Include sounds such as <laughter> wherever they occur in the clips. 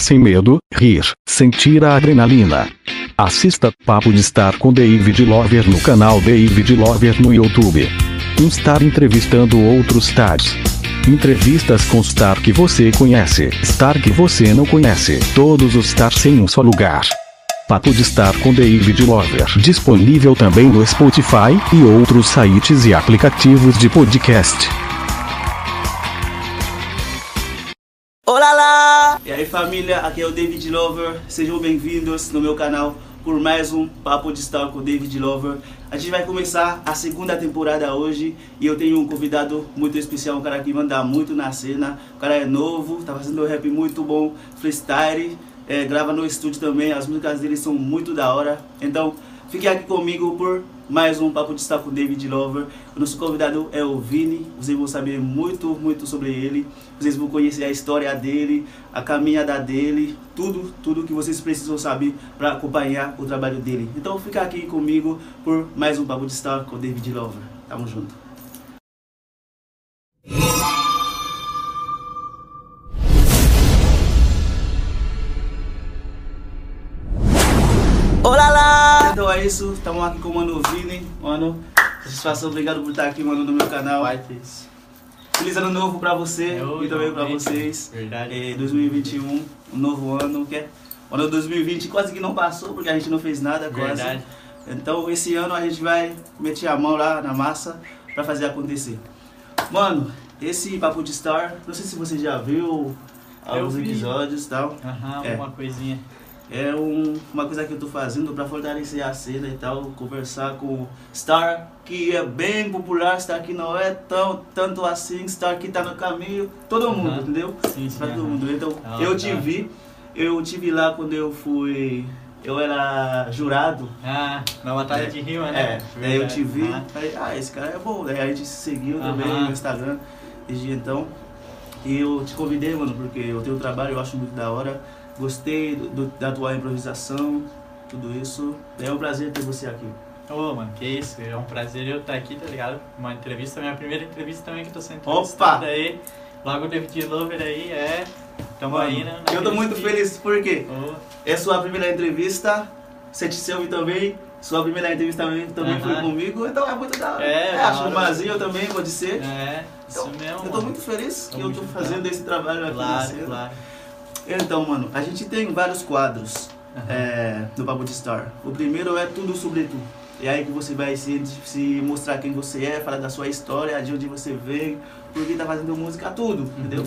sem medo, rir, sentir a adrenalina. Assista Papo de Star com David Lover no canal David Lover no YouTube. Um star entrevistando outros stars. Entrevistas com star que você conhece, star que você não conhece, todos os stars em um só lugar. Papo de Star com David Lover. Disponível também no Spotify e outros sites e aplicativos de podcast. E aí família, aqui é o David Lover. Sejam bem-vindos no meu canal por mais um Papo de Star com David Lover. A gente vai começar a segunda temporada hoje e eu tenho um convidado muito especial, um cara que manda muito na cena. O cara é novo, tá fazendo rap muito bom, freestyle, é, grava no estúdio também, as músicas dele são muito da hora. Então, fique aqui comigo por mais um Papo de Star com David Lover. O nosso convidado é o Vini, vocês vão saber muito, muito sobre ele. Vocês vão conhecer a história dele, a caminhada dele, tudo, tudo que vocês precisam saber para acompanhar o trabalho dele. Então fica aqui comigo por mais um Papo de Star com David Lover. Tamo junto. Olá lá! Então é isso, estamos aqui com o Mano Vini. Mano, satisfação, obrigado por estar aqui, mano, no meu canal. Vai isso. Feliz ano novo pra você Eu e também pra igualmente. vocês. Verdade. É, 2021, um novo ano, que é o ano 2020 quase que não passou, porque a gente não fez nada quase. Verdade. Então esse ano a gente vai meter a mão lá na massa pra fazer acontecer. Mano, esse Papo de Star, não sei se você já viu alguns episódios e tal. Aham, É. uma coisinha. É um- uma coisa que eu tô fazendo pra fortalecer a cena e tal, conversar com Star, que é bem popular, Star que não é tão tanto assim, Star que tá no caminho, todo mundo, entendeu? Sim, sim. Pra todo mundo. Então, Da eu hora, te vi, eu te vi lá quando eu fui, eu era jurado. Ah, na batalha É. de rima, É, né? daí eu te vi, Ah, falei, ah, esse cara é bom. Daí a gente se seguiu também no Instagram desde então. E eu te convidei, mano, porque o teu trabalho eu acho muito da hora. Gostei do, do- da tua improvisação, tudo isso. É um prazer ter você aqui. Ô, mano, que isso. É um prazer eu estar aqui, tá ligado? Uma entrevista, minha primeira entrevista também que eu tô sendo Opa! aí. Logo o David Lover aí, é. Tamo Mano, aí, né? eu tô muito feliz porque Ô, é sua primeira entrevista, Sete Selvi também. Sua primeira entrevista também, também foi comigo, então é muito da hora. É, é acho um barzinho também, pode ser. é, isso Então, mesmo. eu tô mano. muito feliz que eu tô fazendo esse trabalho aqui Claro, claro. Então, mano, a gente tem vários quadros Aham. é, no Papo de Star. O primeiro é tudo sobre tu. É aí que você vai se, se mostrar quem você é, falar da sua história, de onde você veio, por que tá fazendo música, tudo, Uhum. entendeu?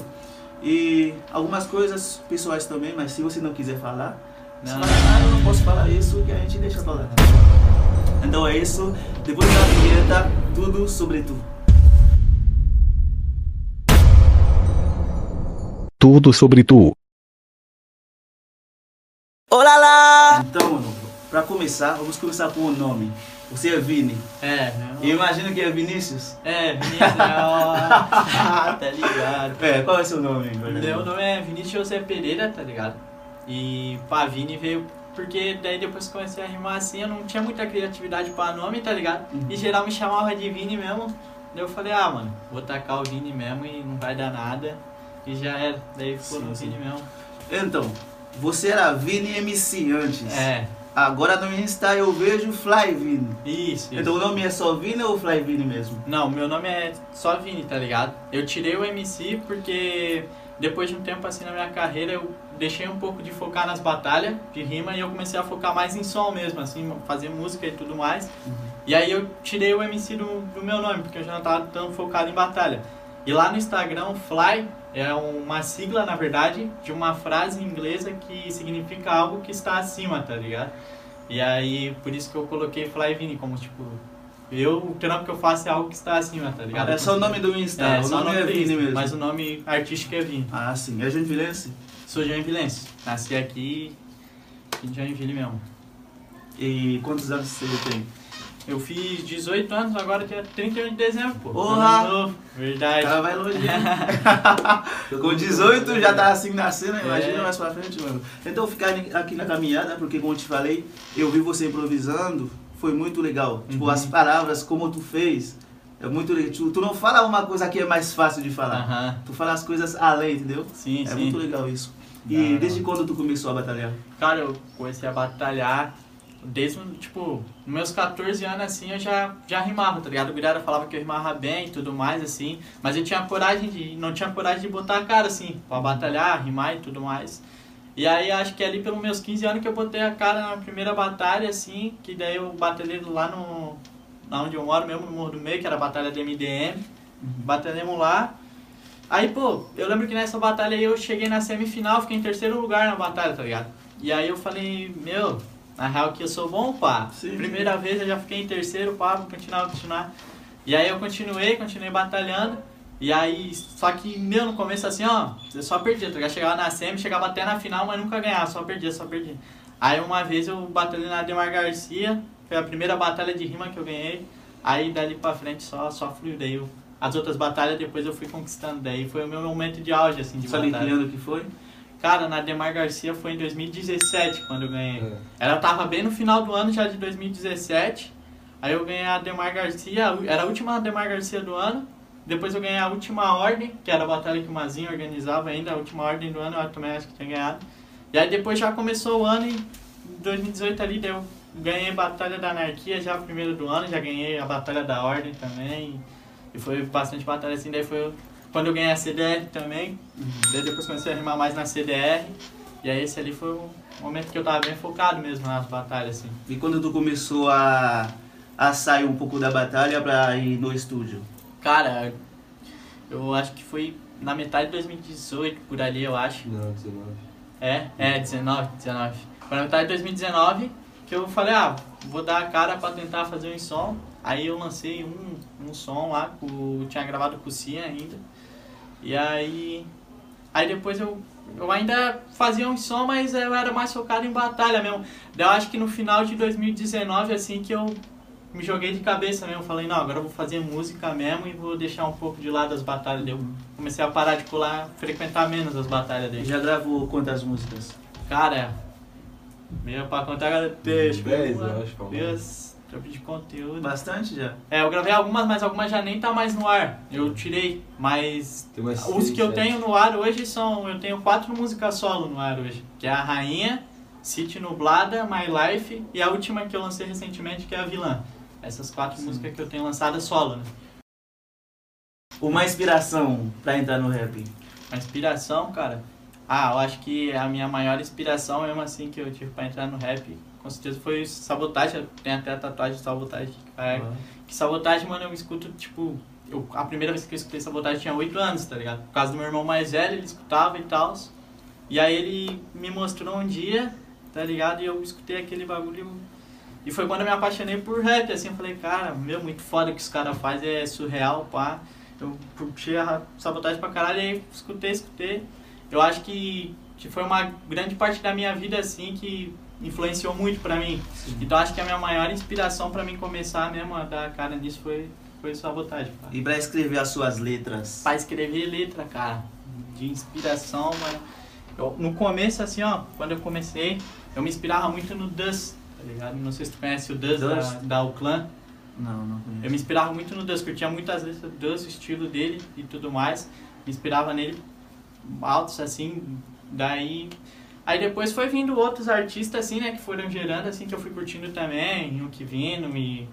E algumas coisas pessoais também, mas se você não quiser falar, Não. fala, ah, eu não posso falar isso, que a gente deixa falar. Então é isso. Depois da vinheta, tudo sobre tu. Tudo sobre tu. Olá lá! Então, mano, pra começar, vamos começar com o nome. Você é Vini. É, Eu imagino que é Vinícius. É, Vinícius, <laughs> ó, tá ligado. É, qual é o seu nome? Meu nome é Vinícius José Pereira, tá ligado? E pá, Vini veio porque daí depois que comecei a rimar assim, eu não tinha muita criatividade pra nome, tá ligado? Uhum. E geral me chamava de Vini mesmo. Daí eu falei, ah, mano, vou tacar o Vini mesmo e não vai dar nada. E já era. Daí ficou Sim, no sim. Vini mesmo. Então, você era Vini MC antes. É, Agora no Insta eu vejo Fly Vini. isso, isso. Então o nome é só Vini ou Fly Vini mesmo? Não, meu nome é só Vini, tá ligado? Eu tirei o MC porque depois de um tempo assim na minha carreira eu deixei um pouco de focar nas batalhas de rima e eu comecei a focar mais em som mesmo, assim, fazer música e tudo mais. E aí eu tirei o MC do, do meu nome, porque eu já não tava tão focado em batalha. E lá no Instagram, Fly é uma sigla, na verdade, de uma frase inglesa que significa algo que está acima, tá ligado? E aí, por isso que eu coloquei Fly Vini, como tipo, eu, o trampo que eu faço é algo que está acima, tá ligado? É só o nome do Insta, É, o só nome é Vini mesmo. Mas o nome artístico é Vini. Ah, sim. É Joinvilense? Sou joinvilense. Nasci aqui em Joinville mesmo. E quantos anos você tem? Eu fiz 18 anos, agora dia 31 de dezembro, pô. Porra! Ano novo, O Verdade. cara vai longe. hein? <laughs> Com 18 já tá assim na cena, imagina É. mais pra frente, mano. Então ficar aqui na caminhada, porque como eu te falei, eu vi você improvisando, foi muito legal. Tipo, Uhum. as palavras, como tu fez, é muito legal. Tu, tu não fala uma coisa que é mais fácil de falar. Aham. Tu fala as coisas além, entendeu? Sim, é sim. muito legal isso. E desde quando tu começou a batalhar? Cara, eu comecei a batalhar desde, tipo, meus 14 anos, assim, eu já, já rimava, tá ligado? O Guilherme falava que eu rimava bem e tudo mais, assim, mas eu tinha coragem de, não tinha coragem de botar a cara, assim, pra batalhar, rimar e tudo mais. E aí, acho que ali pelos meus 15 anos que eu botei a cara na primeira batalha, assim, que daí eu batalhei lá no, lá onde eu moro mesmo, no Morro do Meio, que era a batalha do MDM, batalhamos lá. Aí, pô, eu lembro que nessa batalha aí eu cheguei na semifinal, fiquei em terceiro lugar na batalha, tá ligado? E aí eu falei, meu, na real que eu sou bom, pá. Sim. Primeira vez eu já fiquei em terceiro, pá, vou continuar, vou continuar. E aí eu continuei, continuei batalhando. E aí, só que, meu, no começo assim, ó, eu só perdia, tá ligado? Chegava na semi, chegava até na final, mas nunca ganhava, só perdia, só perdia. Aí uma vez eu batalhei na Demar Garcia, foi a primeira batalha de rima que eu ganhei. Aí dali pra frente só, só fluiu, daí eu, as outras batalhas depois eu fui conquistando, daí foi o meu momento de auge, assim, de Sabe em batalha. que ano que foi? Cara, na Demar Garcia foi em 2017 quando eu ganhei. É. Ela tava bem no final do ano já de 2017. Aí eu ganhei a Demar Garcia, era a última Demar Garcia do ano. Depois eu ganhei a última ordem, que era a batalha que o Mazinho organizava ainda, a última ordem do ano, eu também acho que tinha ganhado. E aí depois já começou o ano e em 2018 ali deu. Ganhei a Batalha da Anarquia já primeiro do ano, já ganhei a Batalha da Ordem também. E foi bastante batalha assim, daí foi quando eu ganhei a CDR também. Daí depois comecei a rimar mais na CDR. E aí esse ali foi o momento que eu tava bem focado mesmo nas batalhas, assim. E quando tu começou a, a sair um pouco da batalha pra ir no estúdio? Cara, eu acho que foi na metade de 2018, por ali eu acho. Não, 19. É, é, 19, 19. Foi na metade de 2019 que eu falei, ah, vou dar a cara pra tentar fazer um som. Aí eu lancei um, um som lá, com, eu tinha gravado com o Cia ainda. E aí. Aí depois eu, eu ainda fazia um som, mas eu era mais focado em batalha mesmo. Daí eu acho que no final de 2019, assim, que eu me joguei de cabeça mesmo. Falei, não, agora eu vou fazer música mesmo e vou deixar um pouco de lado as batalhas. Daí eu comecei a parar de colar, frequentar menos as batalhas dele. Já gravou quantas músicas? Cara, meio pra contar, deixa Dez, eu eu acho, Deus, trampo de conteúdo. Bastante já? É, eu gravei algumas, mas algumas já nem tá mais no ar. Eu tirei, mas os seis, que eu sete. tenho no ar hoje são, eu tenho quatro músicas solo no ar hoje, que é a Rainha, City Nublada, My Life e a última que eu lancei recentemente, que é a Vilã. Essas quatro Sim. músicas que eu tenho lançadas solo, né? Uma inspiração pra entrar no rap? A inspiração, cara. Ah, eu acho que a minha maior inspiração, mesmo assim, que eu tive pra entrar no rap, com certeza foi sabotagem. Tenho até a tatuagem de sabotagem. que carrega. Que sabotagem, mano, eu escuto, tipo. Eu, a primeira vez que eu escutei sabotagem tinha 8 anos, tá ligado? Por causa do meu irmão mais velho, ele escutava e tal. E aí ele me mostrou um dia, tá ligado? E eu escutei aquele bagulho. E foi quando eu me apaixonei por rap, assim, eu falei, cara, meu, muito foda o que os caras fazem, é surreal, pá. Eu curti a sabotagem pra caralho, e aí escutei, escutei. Eu acho que, que foi uma grande parte da minha vida, assim, que influenciou muito pra mim. Então acho que a minha maior inspiração pra mim começar mesmo a dar cara nisso foi, foi sabotagem, pá. E pra escrever as suas letras? Pra escrever letra, cara, de inspiração, mano. Eu, no começo, assim, ó, quando eu comecei, eu me inspirava muito no Dust, tá ligado? Não sei se tu conhece o Dust, da, Dust? da Uclan. Não, não Eu conheço. me inspirava muito no Dust, curtia muitas letras do Dust, o estilo dele e tudo mais. Me inspirava nele altos, assim, daí... Aí depois foi vindo outros artistas, assim, né, que foram gerando, assim, que eu fui curtindo também, o que vindo, e...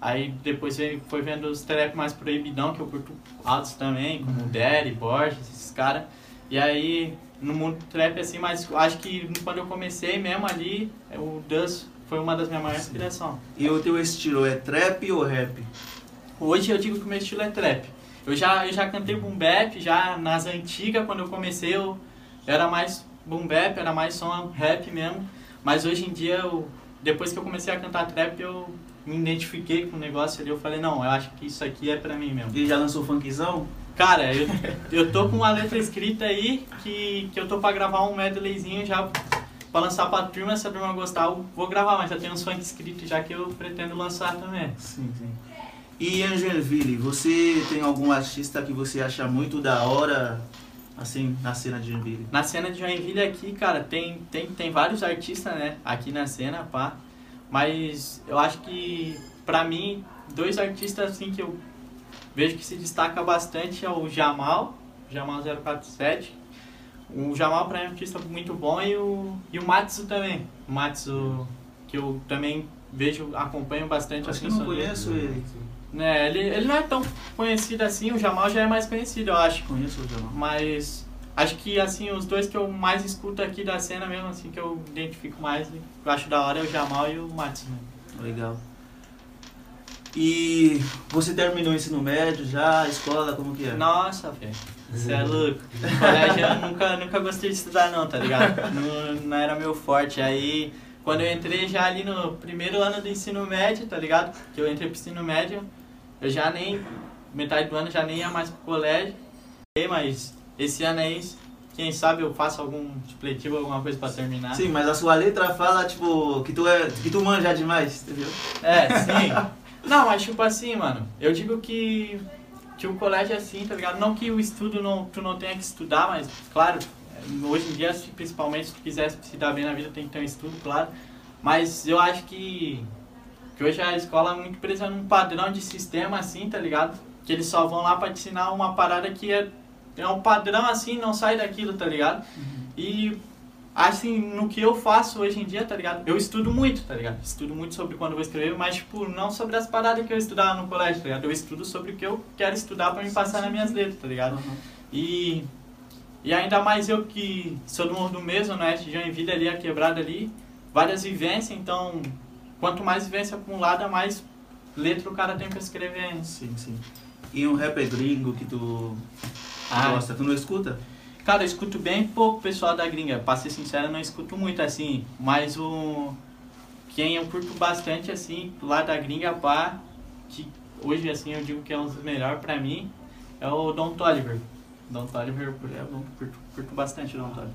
Aí depois foi vendo os trap mais proibidão, que eu curto altos também, como o Daddy, Borges, esses caras. E aí, no mundo trap, assim, mas acho que quando eu comecei mesmo ali, o Dust foi uma das minhas maiores inspirações. E o teu estilo é trap ou rap? Hoje eu digo que o meu estilo é trap. Eu já, eu já cantei boom bap, já nas antigas, quando eu comecei, eu era mais boom bap, era mais som rap mesmo. Mas hoje em dia, eu, depois que eu comecei a cantar trap, eu me identifiquei com o negócio ali. Eu falei, não, eu acho que isso aqui é pra mim mesmo. E já lançou funkzão? Cara, eu, eu tô com uma letra escrita aí, que, que eu tô pra gravar um medleyzinho já pra lançar pra turma. Se a turma gostar, eu vou gravar, mas já tem uns funk escritos já que eu pretendo lançar também. Sim, sim. E Joinville, você tem algum artista que você acha muito da hora, assim, na cena de Joinville? Na cena de Joinville aqui, cara, tem, tem, tem vários artistas, né? Aqui na cena, pá. Mas eu acho que, pra mim, dois artistas assim que eu vejo que se destaca bastante é o Jamal, Jamal 047. O Jamal pra mim é um artista muito bom e o, e o Matsu também. O Matsu, que eu também vejo, acompanho bastante Acho que assim. não sobre- conheço ele. Né, ele, ele não é tão conhecido assim, o Jamal já é mais conhecido, eu acho. Conheço o Jamal. Mas acho que assim, os dois que eu mais escuto aqui da cena mesmo, assim, que eu identifico mais, que eu acho da hora é o Jamal e o Matsu, né? Legal. E você terminou o ensino médio já, escola, como que é? Nossa, velho. Você é <laughs> louco. No colégio eu nunca, nunca gostei de estudar não, tá ligado? Não, não era meu forte. Aí quando eu entrei já ali no primeiro ano do ensino médio, tá ligado? Que eu entrei pro ensino médio, eu já nem. Metade do ano já nem ia mais pro colégio. Mas esse ano aí, quem sabe eu faço algum supletivo, alguma coisa pra terminar. Sim, mas a sua letra fala, tipo, que tu, é, que tu manja demais, entendeu? É, sim. Não, mas tipo assim, mano, eu digo que, que o colégio é assim, tá ligado? Não que o estudo não, tu não tenha que estudar, mas claro, hoje em dia, principalmente, se tu quiser se dar bem na vida, tem que ter um estudo, claro. Mas eu acho que, que hoje a escola é muito presa num padrão de sistema assim, tá ligado? Que eles só vão lá pra te ensinar uma parada que é, é um padrão assim, não sai daquilo, tá ligado? E assim, no que eu faço hoje em dia, tá ligado? Eu estudo muito, tá ligado? Estudo muito sobre quando eu vou escrever, mas, tipo, não sobre as paradas que eu estudava no colégio, tá ligado? Eu estudo sobre o que eu quero estudar pra me passar nas minhas letras, tá ligado? E, e ainda mais eu que sou do mundo mesmo, né? De Joinville ali, a quebrada ali, várias vivências, então, quanto mais vivência acumulada, mais letra o cara tem pra escrever. Sim, sim. E um rapper gringo que tu Ah, gosta, tu não escuta? Cara, eu escuto bem pouco o pessoal da gringa. Pra ser sincero, eu não escuto muito assim. Mas o. Quem eu curto bastante, assim, lá da gringa, pá, que hoje, assim, eu digo que é um dos melhores pra mim, é o Don Toliver. Don Toliver, eu curto, curto bastante o Don Toliver.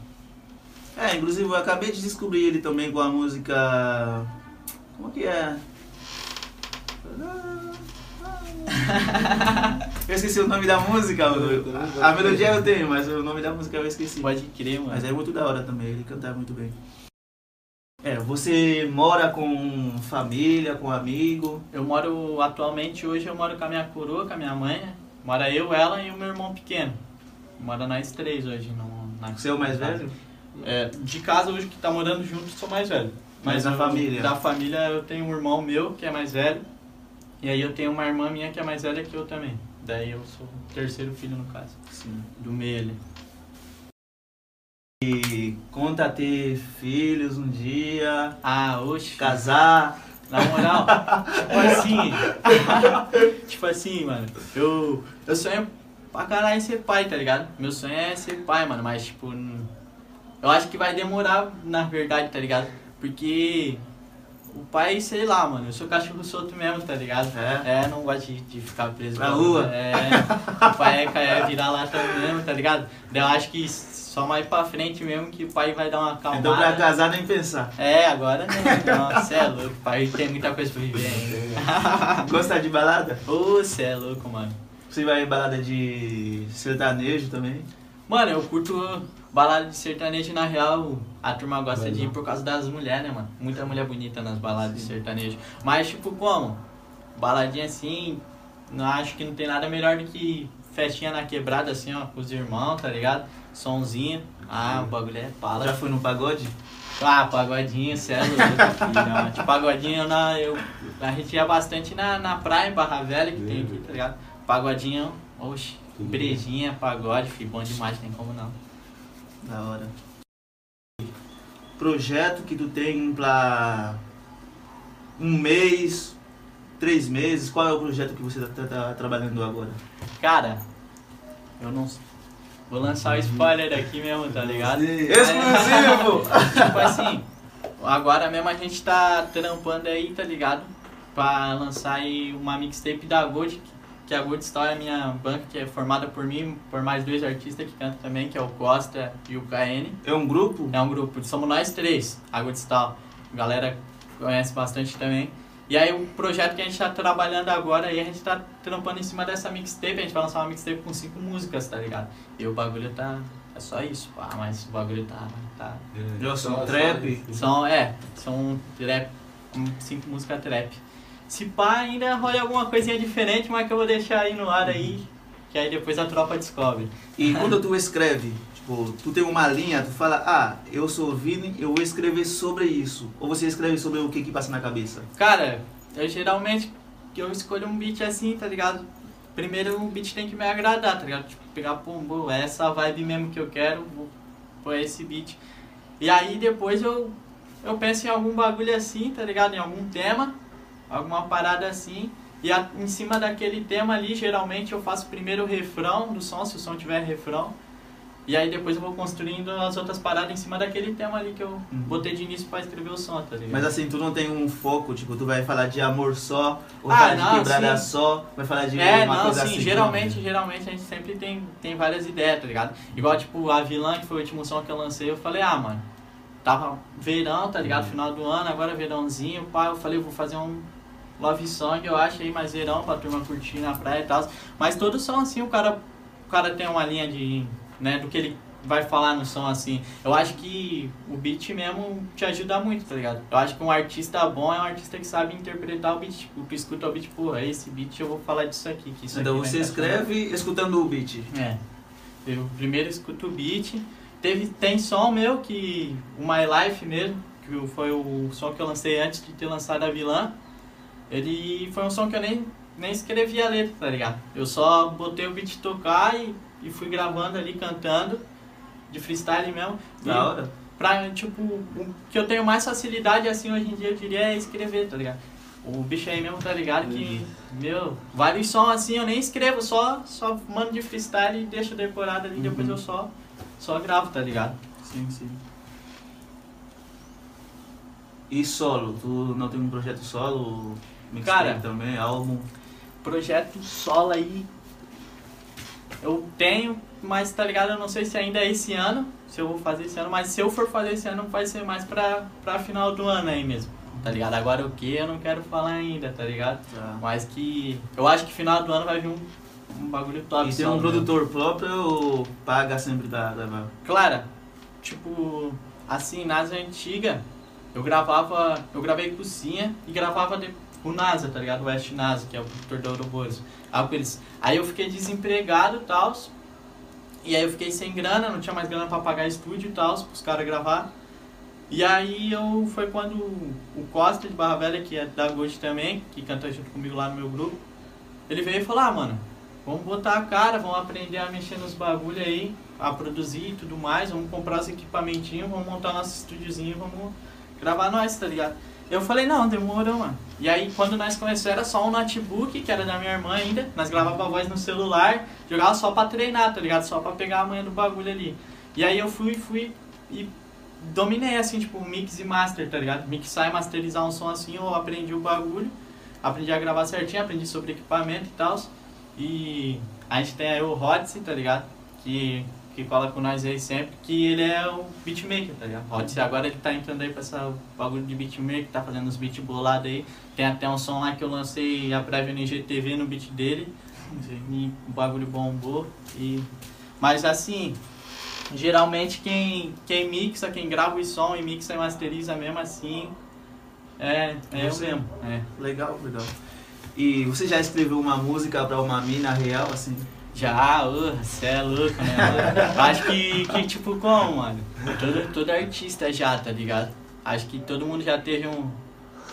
É, inclusive eu acabei de descobrir ele também com a música. Como que é? <laughs> Eu esqueci o nome da música. A, a melodia eu tenho, mas o nome da música eu esqueci. Pode crer, mano. Mas é muito da hora também, ele canta muito bem. É, você mora com família, com amigo? Eu moro, atualmente, hoje eu moro com a minha coroa, com a minha mãe, né? Mora eu, ela e o meu irmão pequeno. Mora nós três hoje. No, na, Você é o mais velho? É, de casa hoje que tá morando junto, sou mais velho. Mas da família? Da família eu tenho um irmão meu que é mais velho. E aí eu tenho uma irmã minha que é mais velha que eu também. Daí eu sou o terceiro filho no caso. Sim. Do meio ali. E conta ter filhos um dia, Ah, oxe. casar. Na moral, tipo assim. <laughs> tipo assim, mano. Eu, eu sonho pra caralho ser pai, tá ligado? Meu sonho é ser pai, mano. Mas, tipo. Eu acho que vai demorar, na verdade, tá ligado? Porque. O pai, sei lá, mano. Eu sou cachorro solto mesmo, tá ligado? É? É, não gosto de, de ficar preso Na rua? É. O pai é, é virar lata mesmo, tá ligado? Daí eu acho que só mais pra frente mesmo que o pai vai dar uma acalmada. Então pra casar nem pensar. É, agora não. Nossa, é louco. O pai tem muita coisa pra viver ainda. <laughs> Gosta de balada? Ô, cê é louco, mano. Você vai em balada de sertanejo também? Mano, eu curto balada de sertanejo, na real, a turma gosta de ir por causa das mulheres, né, mano? Muita mulher bonita nas baladas de sertanejo. Mas, tipo, como? Baladinha assim, não acho que não tem nada melhor do que festinha na quebrada, assim, ó, com os irmãos, tá ligado? Sonzinho. Ah, o bagulho é pala. Já foi no pagode? Ah, pagodinho, é filho. De <laughs> pagodinho, na, eu, a gente ia bastante na, na praia, em Barra Velha, que tem aqui, tá ligado? Pagodinho, oxe, brejinha, pagode, filho, bom demais, tem como não. Da hora. Projeto que tu tem pra um mês, três meses, qual é o projeto que você tá, tá- tá trabalhando agora? Cara, eu não. Vou lançar o spoiler aqui mesmo, tá ligado? Exclusivo! <laughs> tipo assim, agora mesmo a gente tá trampando aí, tá ligado? Pra lançar aí uma mixtape da Gold, que a Gold Style é a minha banca, que é formada por mim, por mais dois artistas que cantam também, que é o Costa e o KN. É um grupo? É um grupo, somos nós três, a Good Style. A galera conhece bastante também. E aí o projeto que a gente tá trabalhando agora, aí a gente tá trampando em cima dessa mixtape, a gente vai lançar uma mixtape com cinco músicas, tá ligado? E o bagulho tá. É só isso, pá, mas o bagulho tá. tá Eu sou um trap. são, é, são trap, cinco músicas trap. Se pá, ainda rola alguma coisinha diferente, mas que eu vou deixar aí no ar aí, que aí depois a tropa descobre. E quando tu escreve, Tipo, tu tem uma linha, tu fala, ah, eu sou o Vini, eu vou escrever sobre isso. Ou você escreve sobre o que que passa na cabeça? Cara, eu geralmente eu escolho um beat assim, tá ligado? Primeiro o beat tem que me agradar, tá ligado? Tipo, pegar, pum, pum, é essa vibe mesmo que eu quero, vou pôr esse beat. E aí depois eu, eu penso em algum bagulho assim, tá ligado? Em algum tema, alguma parada assim. E a, em cima daquele tema ali, geralmente eu faço primeiro o refrão do som, se o som tiver refrão. E aí depois eu vou construindo as outras paradas em cima daquele tema ali que eu Uhum. botei de início pra escrever o som, tá ligado? Mas assim, tu não tem um foco, tipo, tu vai falar de amor só, ou Ah, falar de não, quebrada sim. só, vai falar de É, uma não, coisa sim, assim. geralmente, geralmente a gente sempre tem, tem várias ideias, tá ligado? Igual, tipo, a vilã, que foi o último som que eu lancei, eu falei, ah, mano, tava verão, tá ligado? Final do ano, agora verãozinho, pá, eu falei, vou fazer um love song, eu acho aí, mais verão, pra turma curtir na praia e tal. Mas todos são assim, o cara, o cara tem uma linha de, né, do que ele vai falar no som, assim. Eu acho que o beat mesmo te ajuda muito, tá ligado? Eu acho que um artista bom é um artista que sabe interpretar o beat, tipo, que escuta o beat, porra, esse beat eu vou falar disso aqui, que isso Então aqui você escreve escutando o beat. É. Eu primeiro escuto o beat. Teve, tem som meu que. O My Life mesmo, que foi o som que eu lancei antes de ter lançado a vilã. Ele foi um som que eu nem, nem escrevi a letra, tá ligado? Eu só botei o beat tocar e, e fui gravando ali, cantando, de freestyle mesmo. Da hora. Pra, tipo, o que eu tenho mais facilidade, assim, hoje em dia, eu diria, é escrever, tá ligado? O bicho aí mesmo, tá ligado? Que, meu, vários sons assim eu nem escrevo, só, só mando de freestyle e deixo decorado ali, depois Uhum. eu só, só gravo, tá ligado? Sim, sim. E solo? Tu não tem um projeto solo? Cara. também, álbum? Projeto solo aí, eu tenho, mas tá ligado? Eu não sei se ainda é esse ano, se eu vou fazer esse ano, mas se eu for fazer esse ano, vai ser mais pra, pra final do ano aí mesmo, tá ligado? Agora o que eu não quero falar ainda, tá ligado? Tá. Mas que eu acho que final do ano vai vir um, um bagulho top. E tem um né? produtor próprio ou paga sempre gravar? Claro, tipo, assim, nas antigas, eu gravava, eu gravei Cinha e gravava de, o NASA, tá ligado? O West NASA, que é o produtor da Ouroboros. Aí eu fiquei desempregado e tal, e aí eu fiquei sem grana, não tinha mais grana pra pagar estúdio e tal, pros caras gravar. E aí eu, foi quando o Costa de Barra Velha, que é da Gold também, que canta junto comigo lá no meu grupo, ele veio e falou, ah, mano, vamos botar a cara, vamos aprender a mexer nos bagulho aí, a produzir e tudo mais, vamos comprar os equipamentinhos, vamos montar nosso estúdiozinho, vamos gravar nós, tá ligado? Eu falei, não, demorou, mano. E aí, quando nós começamos, era só um notebook, que era da minha irmã ainda. Nós gravava a voz no celular, jogava só pra treinar, tá ligado? Só pra pegar a manha do bagulho ali. E aí eu fui, fui e dominei, assim, tipo, mix e master, tá ligado? Mixar e masterizar um som assim, eu aprendi o bagulho. Aprendi a gravar certinho, aprendi sobre equipamento e tal. E a gente tem aí o Rodse, tá ligado? Que, que cola com nós aí sempre, que ele é o beatmaker, tá ligado? Rodse agora ele tá entrando aí pra essa bagulho de beatmaker, tá fazendo os beats bolados aí. Tem até um som lá que eu lancei a prévia no IGTV no beat dele. E o bagulho bombou. E... Mas assim, geralmente quem, quem mixa, quem grava o som e mixa e masteriza mesmo assim, é, é eu mesmo. É. Legal, legal. E você já escreveu uma música pra uma mina real, assim? Já, você é louco, né, Acho que, que, tipo, como, mano? Todo, todo artista já, tá ligado? Acho que todo mundo já teve um,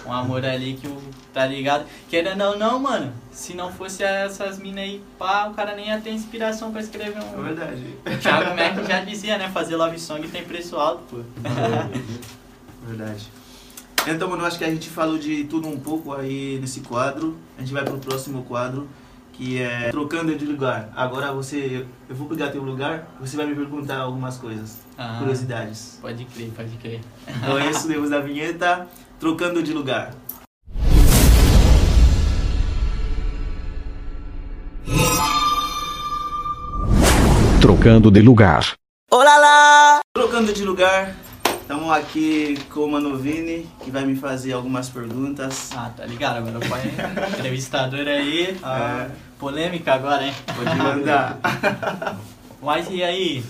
um amor ali que. Tá ligado? Querendo ou não, mano, se não fosse essas minas aí, pá, o cara nem ia ter inspiração pra escrever É um. verdade. O Thiago Mac já dizia, né? Fazer love song tem preço alto, pô. Verdade. Então, mano, acho que a gente falou de tudo um pouco aí nesse quadro. A gente vai pro próximo quadro, que é Trocando de Lugar. Agora você, eu vou pegar teu lugar, você vai me perguntar algumas coisas, Ah, curiosidades. Pode crer, pode crer. Então é isso, depois da vinheta, Trocando de Lugar. Trocando de lugar. Olá lá! Trocando de lugar, estamos aqui com o Mano Vini, que vai me fazer algumas perguntas. Ah, tá ligado? Agora põe entrevistador aí. Ah, É. Polêmica agora, hein? Pode mandar. <laughs> Mas e aí,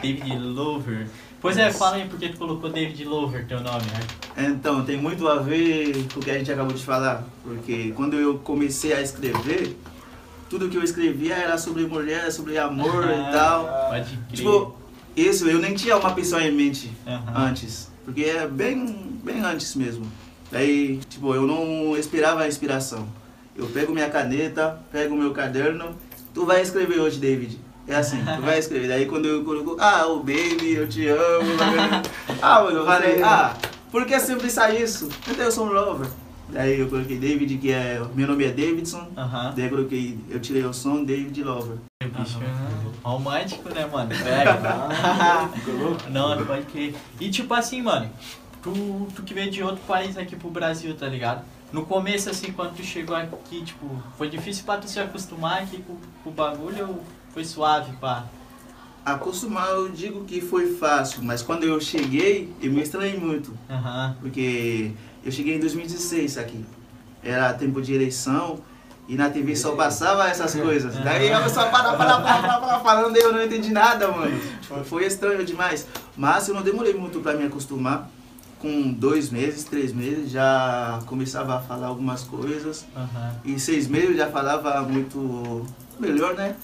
David Lover? Pois é, fala aí por que tu colocou David Lover, teu nome, né? Então, tem muito a ver com o que a gente acabou de falar, porque quando eu comecei a escrever, tudo que eu escrevia era sobre mulher, sobre amor e tal. Pode crer. Tipo, Isso, eu nem tinha uma pessoa em mente Aham. antes. Porque é bem, bem antes mesmo. Daí, tipo, eu não esperava a inspiração. Eu pego minha caneta, pego meu caderno, tu vai escrever hoje, David. É assim, tu vai <laughs> escrever. Daí quando eu coloco, ah, o baby, eu te amo. <laughs> ah, mano, eu falei, ah, por que sempre sai isso? Então eu sou um lover. Daí eu coloquei David, que é. Meu nome é Davidson. Aham. Daí eu coloquei, eu tirei o som David Lover. Bicho, romântico, né, mano? Pega. <laughs> Não, pode crer. E tipo assim, mano, tu, tu que veio de outro país aqui pro Brasil, tá ligado? No começo, assim, quando tu chegou aqui, tipo, foi difícil pra tu se acostumar aqui com, com o bagulho ou foi suave, pá? Acostumar eu digo que foi fácil, mas quando eu cheguei, eu me estranhei muito. Aham. Porque eu cheguei em 2016 aqui. Era tempo de eleição e na TV só passava essas coisas. Daí eu só para, para, para, para, para, falando e eu não entendi nada, mano. Tipo, foi estranho demais. Mas eu não demorei muito pra me acostumar. Com dois meses, três meses, já começava a falar algumas coisas. E seis meses eu já falava muito melhor, né?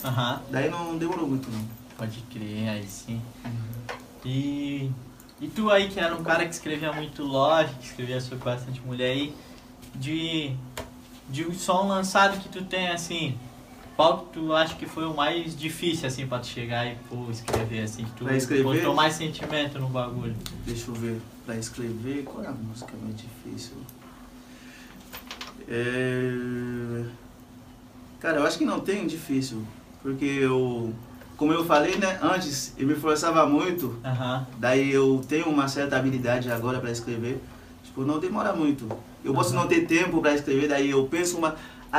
Daí não demorou muito, não. Pode crer, aí sim. E, e tu aí, que era um cara que escrevia muito love, que escrevia sobre bastante mulher aí, de, de um som lançado que tu tem, assim, qual que tu acha que foi o mais difícil, assim, pra tu chegar e pô, escrever, assim, que tu escrever? botou mais sentimento no bagulho? Deixa eu ver. Pra escrever, qual é a música mais difícil? É... Cara, eu acho que não tem difícil. Porque eu, como eu falei, né, antes, eu me forçava muito. Aham, Daí eu tenho uma certa habilidade agora pra escrever. Tipo, não demora muito. Eu posso Aham. não ter tempo pra escrever, daí eu penso uma.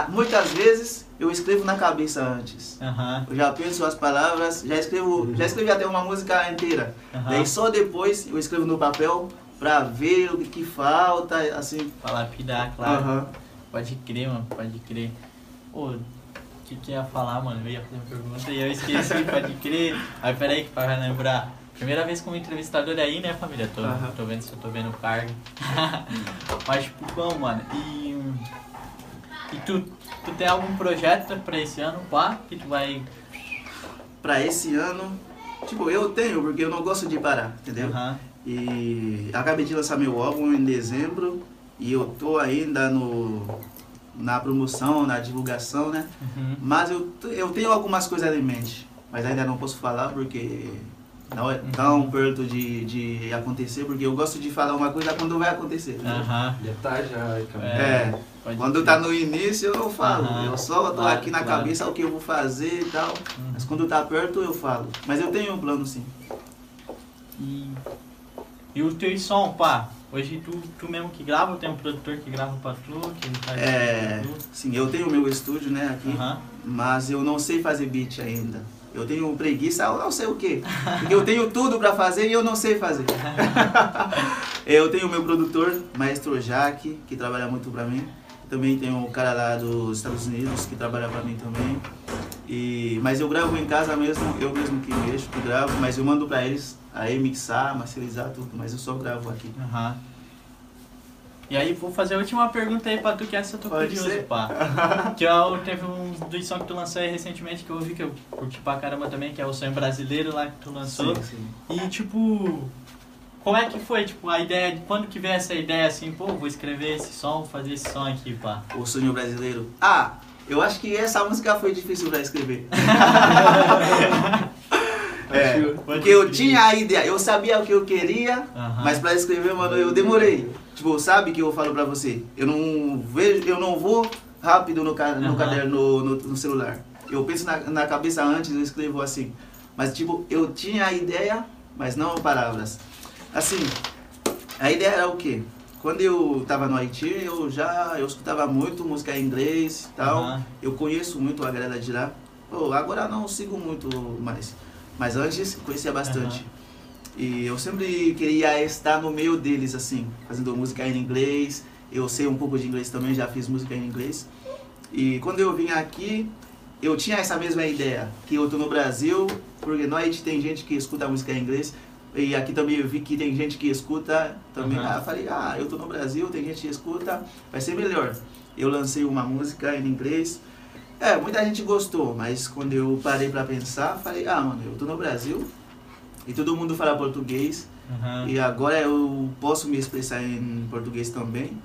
Muitas vezes eu escrevo na cabeça antes. aham, Eu já penso as palavras, já escrevo, já escrevi até uma música inteira. Daí só depois eu escrevo no papel pra ver o que falta, assim. Pra lapidar, claro. Pode crer, mano, pode crer. Pô, que que ia falar, mano? Eu ia fazer uma pergunta e eu esqueci, <laughs> pode crer. Aí peraí que pra lembrar. Primeira vez como entrevistador aí, né, família? Tô, Aham. tô vendo se eu tô vendo o cargo. <laughs> Mas, tipo, como, mano? E, e tu, tu tem algum projeto pra esse ano, pá? Que tu vai... Pra esse ano, tipo, eu tenho, porque eu não gosto de parar, entendeu? Aham, E acabei de lançar meu álbum em dezembro e eu tô ainda no na promoção, na divulgação, né? uhum. Mas eu, eu tenho algumas coisas em mente, mas ainda não posso falar porque não é tão perto de, de acontecer, porque eu gosto de falar uma coisa quando vai acontecer. entendeu? Aham, Já tá, já. É, pode quando tá no início eu não falo, eu só tô claro, aqui na claro. cabeça o que eu vou fazer e tal, Uhum. mas quando tá perto eu falo. Mas eu tenho um plano sim. E, e o teu som, pá? Hoje tu, tu mesmo que grava, ou tem um produtor que grava pra tu, que faz É, tu? sim, eu tenho meu estúdio, né, aqui, Aham. mas eu não sei fazer beat ainda. Eu tenho preguiça, eu não sei o que. Porque eu tenho tudo pra fazer e eu não sei fazer. <laughs> eu tenho meu produtor, Maestro Jaque, que trabalha muito pra mim. Também tenho um cara lá dos Estados Unidos que trabalha pra mim também. E, mas eu gravo em casa mesmo, eu mesmo que mexo, que gravo, mas eu mando pra eles aí mixar, masterizar tudo, mas eu só gravo aqui. Aham. E aí, vou fazer a última pergunta aí pra tu, que essa eu tô Pode curioso, ser. pá. <laughs> que eu, teve um dos sons que tu lançou aí recentemente que eu ouvi que eu curti pra caramba também, que é o Sonho Brasileiro lá que tu lançou. Sim, sim. E, tipo, como é que foi, tipo, a ideia, de quando que veio essa ideia assim, pô, vou escrever esse som, fazer esse som aqui, pá. O sonho brasileiro. Ah, eu acho que essa música foi difícil pra escrever. <laughs> é, porque eu tinha a ideia, eu sabia o que eu queria, Aham. mas pra escrever, mano, eu demorei. Tipo, sabe que eu falo pra você? Eu não vejo, eu não vou rápido no, ca- no Aham. caderno, no, no, no celular. Eu penso na, na cabeça antes, eu escrevo assim. Mas tipo, eu tinha a ideia, mas não palavras. Assim, a ideia era o quê? Quando eu tava no Haiti, eu já eu escutava muito música em inglês e tal. Aham. Eu conheço muito a galera de lá. Pô, agora não sigo muito mais. Mas antes conhecia bastante. E eu sempre queria estar no meio deles, assim, fazendo música em inglês. Eu sei um pouco de inglês também, já fiz música em inglês. E quando eu vim aqui, eu tinha essa mesma ideia, que eu tô no Brasil, porque Haiti tem gente que escuta música em inglês. E aqui também eu vi que tem gente que escuta também. Uhum. Ah, eu falei, ah, eu tô no Brasil, tem gente que escuta, vai ser melhor. Eu lancei uma música em inglês. É, muita gente gostou, mas quando eu parei pra pensar, falei, ah, mano, eu tô no Brasil, e todo mundo fala português. Aham. E agora eu posso me expressar em português também.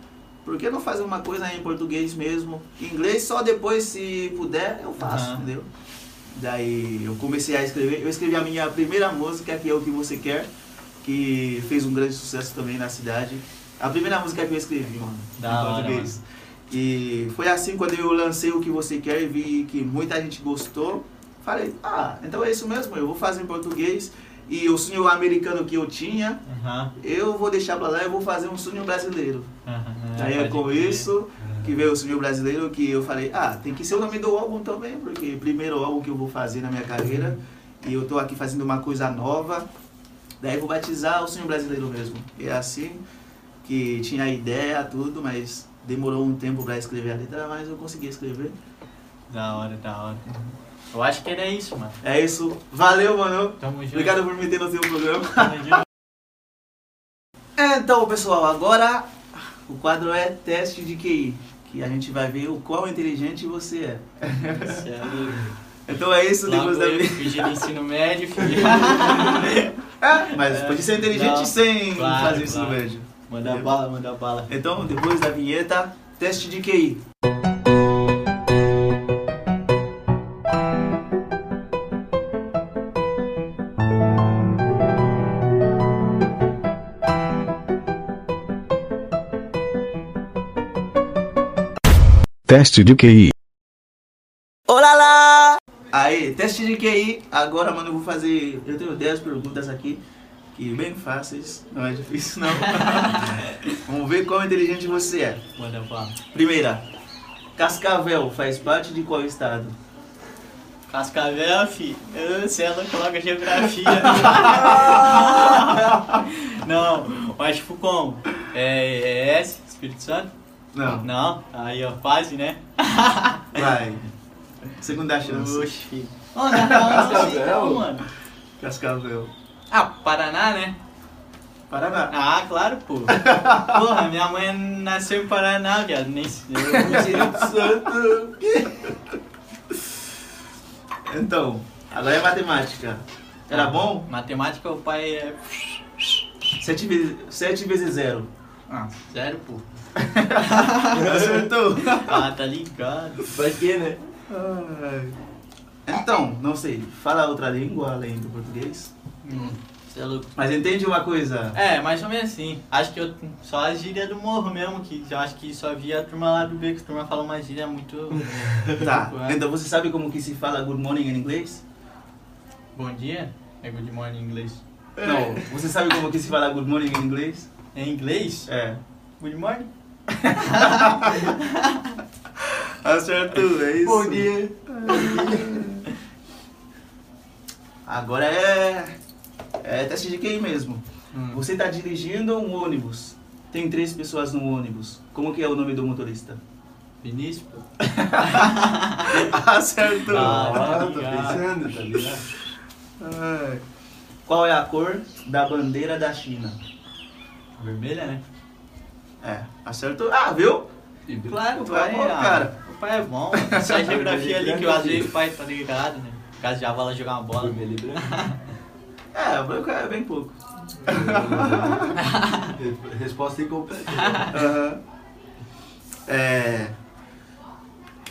Por que não fazer uma coisa em português mesmo? Inglês só depois, se puder, eu faço, Aham. entendeu? Daí eu comecei a escrever. Eu escrevi a minha primeira música, que é O Que Você Quer, que fez um grande sucesso também na cidade. A primeira música que eu escrevi, mano, Da em hora, português. E foi assim quando eu lancei O Que Você Quer e vi que muita gente gostou. Falei, ah, então é isso mesmo, eu vou fazer em português. E o sonho americano que eu tinha, Aham. eu vou deixar pra lá e vou fazer um sonho brasileiro. Aham. Aí é com crer. isso que veio o sonho brasileiro que eu falei, ah, tem que ser o nome do álbum também, porque primeiro álbum que eu vou fazer na minha carreira e eu tô aqui fazendo uma coisa nova. Daí vou batizar o sonho brasileiro mesmo. E é assim que tinha a ideia, tudo, mas demorou um tempo pra escrever a letra, mas eu consegui escrever. Da hora, da hora. Eu acho que era isso, mano. É isso. Valeu, mano. Tamo junto. Obrigado por me ter no seu programa. Tamo junto. <laughs> Então, pessoal, agora o quadro é teste de QI, que a gente vai ver o quão inteligente você é. É. <laughs> Então é isso, Lá depois da fiz de ensino médio, <laughs> filho. É, mas pode ser inteligente Não. sem Claro, fazer ensino claro. médio. Manda bala, manda bala. Então, depois da vinheta, teste de QI. Teste de QI. Olá lá! Aí, teste de QI. Agora, mano, eu vou fazer. Eu tenho 10 perguntas aqui, que bem fáceis, não é difícil não. <laughs> Vamos ver quão inteligente você é. Manda bala. Primeira, Cascavel faz parte de qual estado? Cascavel, fi. Você é louco, coloca geografia. <laughs> Não, mas tipo como? É, é S, Espírito Santo? Não, Não? Aí, ó, quase, né? <laughs> vai. Segunda chance. Oxi, filho. Oh, não, não, não, sei não, mano. Cascavel. Ah, Paraná, né? Paraná. Ah, claro, pô. <laughs> Porra, minha mãe nasceu em Paraná, viado. Nem sei. Espírito Santo. Então, agora é matemática. Era bom? Matemática, o pai é. 7 vezes, 7 vezes 0. Ah, sério, pô. <laughs> Acertou. Ah, tá ligado. Pra quê, né? Então, não sei. Fala outra língua além do português. Hum, Você é louco. Mas entende uma coisa? É, mais ou menos assim. Acho que eu só a gíria do morro mesmo, que eu acho que só via a turma lá do beco, a turma fala uma gíria muito. <laughs> Tá. É. Então você sabe como que se fala good morning em inglês? Bom dia? É good morning em inglês. Não. Você sabe como que se fala good morning em inglês? Em inglês? É. Good morning? <laughs> Acertou, é isso. Bom dia. Agora é. É teste de QI mesmo. Hum. Você está dirigindo um ônibus. Tem três pessoas no ônibus. Como que é o nome do motorista? Vinícius. <laughs> Acertou. Ah, Ah, tô pensando, tá ligado? Ai. <laughs> Qual é a cor da bandeira da China? Vermelha, né? É, acertou. Ah, viu? Claro, o Tu é bom, ah, cara. o pai é bom. Essa geografia ali que eu às vezes o pai tá ligado, né? Caso de avala jogar uma bola. Vermelho e branco. <laughs> É, branco é bem pouco. <laughs> Resposta incompleta. Aham. É,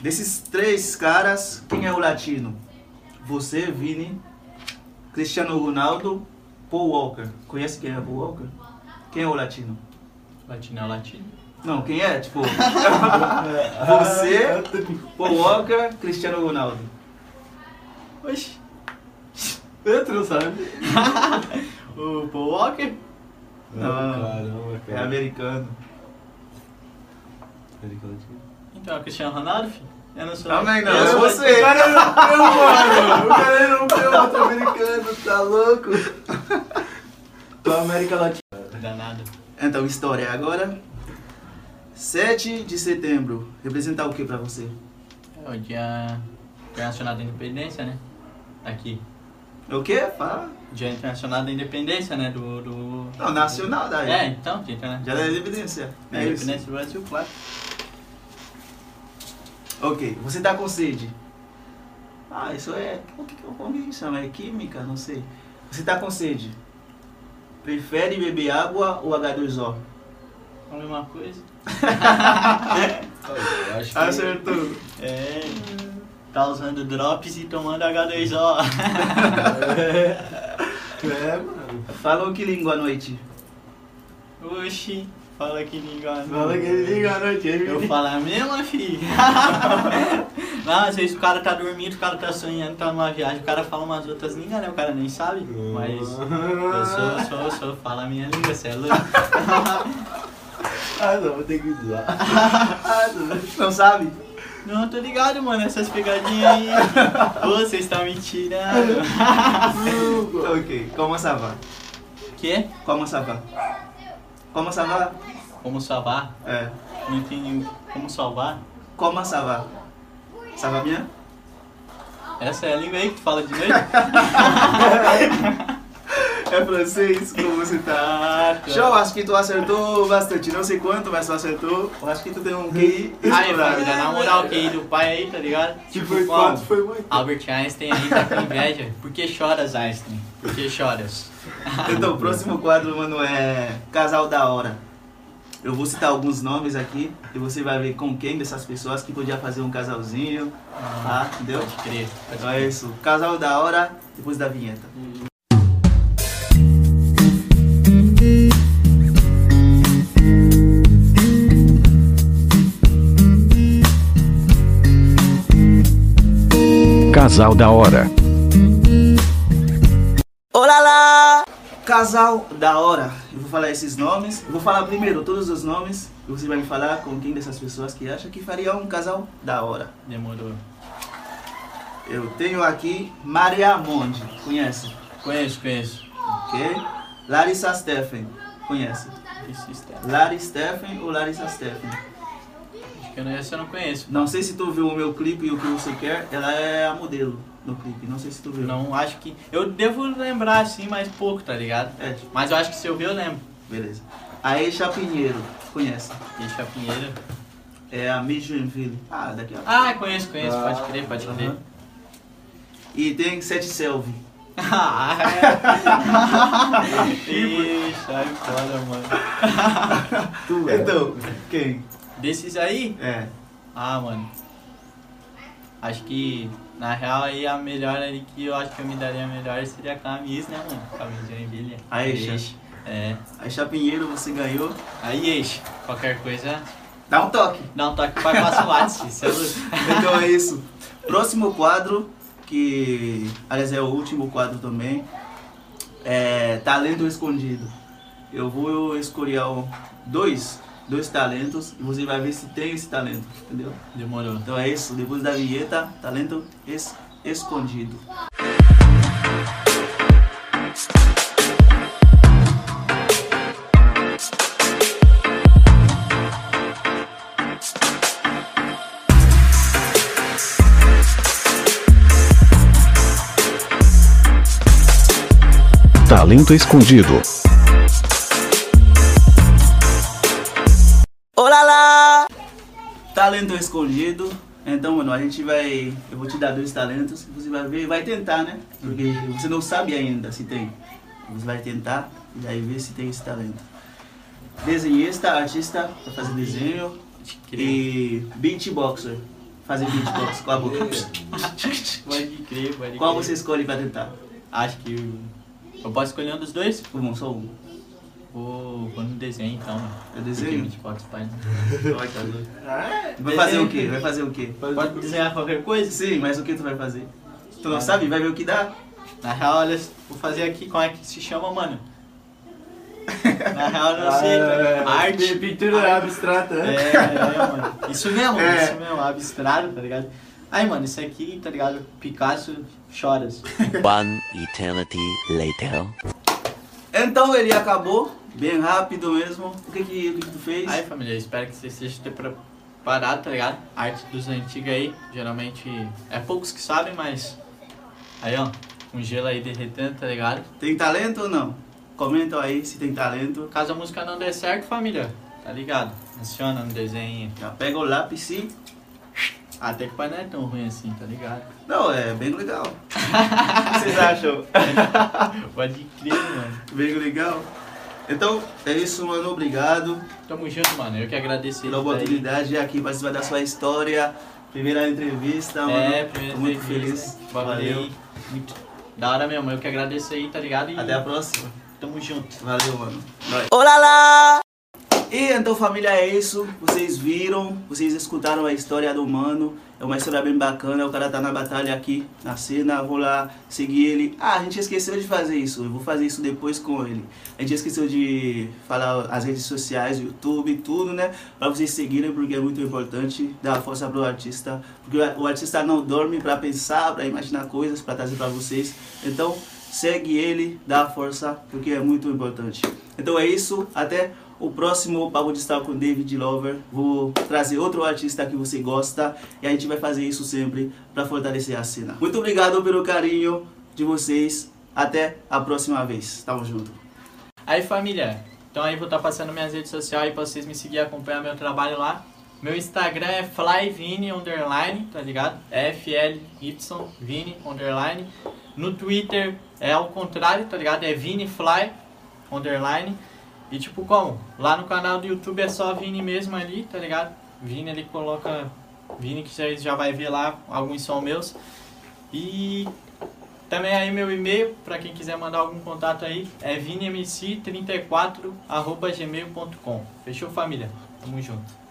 desses três caras, quem é o latino? Você, Vini, Cristiano Ronaldo, Paul Walker. Conhece quem é Paul Walker? Quem é o latino? Latino é o latino. Não, quem é? Tipo, <laughs> você, <laughs> Paul Walker, Cristiano Ronaldo. Oxi. Tu não sabe? <laughs> O Paul Walker? Não, caramba, É cara. americano. América Latina. Então é o Cristiano Ronaldo, filho? Eu não sou. Também não, eu é sou- você. O cara não deu, mano! O cara não deu outro americano, tá louco? <laughs> É América Latina. Danado. Então, história agora. 7 de setembro. Representa o que pra você? É o Dia Internacional da Independência, né? Aqui. O quê? Fala. Dia Internacional da Independência, né? Do. do... Não, nacional daí. É, então, Dia Internacional Já da independência. da É isso. Independência do Brasil, claro. Ok, você tá com sede. Ah, isso é. O que, que- como que chama? É química? Não sei. Você tá com sede? Prefere beber água ou H2O? A mesma coisa. <laughs> <laughs> Eu acho que... Acertou. É. Tá usando drops e tomando H2O. <laughs> É, mano. Falou que língua à noite? Oxi, fala que língua. Fala que liga à noite, Eu falo a mesma, filho. <laughs> Não, às vezes o cara tá dormindo, o cara tá sonhando, tá numa viagem, o cara fala umas outras línguas, né? O cara nem sabe. Mas eu sou, sou, sou, falo a minha língua, cê é louco. <laughs> Ah, não, vou ter que usar. Ah, não. Não sabe? Não, tô ligado, mano, essas pegadinhas aí. <laughs> Ô, vocês estão me tirando. <laughs> ok. Como ça va? Quê? Como ça va? Como ça va? Como salvar? É. Não entendi. Como salvar? Como ça va? Ça va bien? Essa é a língua aí que tu fala de noite? <laughs> É francês? Como você tá? Ah, tá. Show, acho que tu acertou bastante. Não sei quanto, mas tu acertou. Eu acho que tu tem um QI Aí, estourado. família, na moral, que do pai aí, tá ligado? Que foi como? quanto, foi muito. Albert Einstein aí tá com inveja. Por que choras, Einstein? Por que choras? Então, o próximo quadro, mano, é Casal da Hora. Eu vou citar alguns nomes aqui e você vai ver com quem dessas pessoas que podia fazer um casalzinho, tá? Entendeu? Pode crer. Pode Então é crer. isso. Casal da Hora, depois da vinheta. Casal da hora. Olá lá! Casal da hora. Eu vou falar esses nomes. Eu vou falar primeiro todos os nomes. E você vai me falar com quem dessas pessoas que acha que faria um casal da hora. Demorou. Eu tenho aqui Maria Monde. Conhece? Conheço, conheço. Ok? Larissa Steffen. Conhece? Larry Steffen ou Larissa Steffen? Acho que eu não, essa eu não conheço. Não sei se tu viu o meu clipe e o que você quer. Ela é a modelo no clipe. Não sei se tu viu. Não, acho que. Eu devo lembrar assim, mas pouco, tá ligado? É, tipo, Mas eu acho que se eu ver, eu lembro. beleza. A Eixa Pinheiro. Conhece? Deixa a Pinheiro. É a Miss Joinville. Ah, daqui a Ah, conheço, conheço. Ah, Pode crer, pode crer. Aham. E tem Sete Selvi. <laughs> Ah, é. <laughs> Ih, sai fora, mano. Tu é. Então, quem? Desses aí? É. Ah, mano. Acho que, na real, aí a melhor ali que eu acho que eu me daria melhor seria a camisa, né, mano? Camisa de Joinville. A Eixa. É. A Eixa Pinheiro você ganhou. Aí, Eixa, qualquer coisa, Dá um toque. dá um toque passar o WhatsApp, é louco. Então é isso. Próximo quadro, que aliás é o último quadro também, é Talento Escondido. Eu vou escolher dois, dois talentos e você vai ver se tem esse talento, entendeu? Demorou. Então é isso, depois da vinheta, talento es- escondido. Talento escondido. Talento escondido. Então, mano, a gente vai. Eu vou te dar dois talentos. Você vai ver, vai tentar, né? Porque você não sabe ainda se tem. Você vai tentar e aí ver se tem esse talento. Desenhista, artista, pra fazer desenho. E beatboxer. Fazer beatbox com a boca. <laughs> Pode crer, pode Qual crer. você escolhe pra tentar? Acho que eu, posso escolher um dos dois? Um, só um. Vou, vou no desenho então. mano. Eu desenho? Porque Beatbox pai. <laughs> Vai, tá doido. Ah, Vai fazer o quê? Vai fazer o quê? Pode desenhar qualquer coisa? Sim, mas o que tu vai fazer? Tu não sabe? Vai ver o que dá? Na real, olha, vou fazer aqui como é que se chama, mano. <laughs> Na real, eu não sei. Ah, Arte. Pintura Arte. abstrata, É, né? é, mano. Isso mesmo, É. isso mesmo, abstrato, tá ligado? Aí, mano, isso aqui, tá ligado? Picasso choras. One eternity later. Então ele acabou, bem rápido mesmo. O que que, o que, que tu fez? Aí, família, espero que vocês estejam preparados, tá ligado? Arte dos antigos aí, geralmente é poucos que sabem, mas. Aí, ó, com gelo aí derretendo, tá ligado? Tem talento ou não? Comenta aí se tem talento. Caso a música não der certo, família, tá ligado? Adiciona no desenho. Já pega o lápis e Até que o pai não é tão ruim assim, tá ligado? Não, é bem legal. o <laughs> que vocês acham? <laughs> Pode crer, mano. bem legal. Então, é isso, mano. Obrigado Tamo junto, mano. Eu que agradeço pela oportunidade de aqui participar da sua história. Primeira entrevista, mano. É, primeira Tô muito feliz. Valeu. aí, Muito da hora mesmo. Eu que agradeço aí, tá ligado? E Até a próxima. tamo junto. Valeu, mano. Olá lá! E então, família, é isso. Vocês viram, vocês escutaram a história do mano. É uma história bem bacana. O cara tá na batalha aqui, na cena. Vou lá seguir ele. Ah, a gente esqueceu de fazer isso. Eu vou fazer isso depois com ele. A gente esqueceu de falar as redes sociais, YouTube, tudo, né? Pra vocês seguirem, porque é muito importante dar força pro artista. Porque o artista não dorme pra pensar, pra imaginar coisas, pra trazer pra vocês. Então, segue ele, dá força, porque é muito importante. Então é isso, até o próximo Papo de Estar com David Lover. Vou trazer outro artista que você gosta e a gente vai fazer isso sempre para fortalecer a cena. Muito obrigado pelo carinho de vocês. Até a próxima vez. Tamo junto. Aí, família. Então aí vou estar passando minhas redes sociais aí pra vocês me seguir e acompanhar meu trabalho lá. Meu Instagram é flyvini, underline, tá ligado? F-L-Y, Vini, underline. No Twitter é ao contrário, tá ligado? É vinifly, underline. E tipo como? Lá no canal do YouTube é só Vini mesmo ali, tá ligado? Vini ele coloca Vini que vocês já vai ver lá, alguns são meus. E também aí meu e-mail, pra quem quiser mandar algum contato aí, é vinimc34@gmail.com. Fechou família? Tamo junto.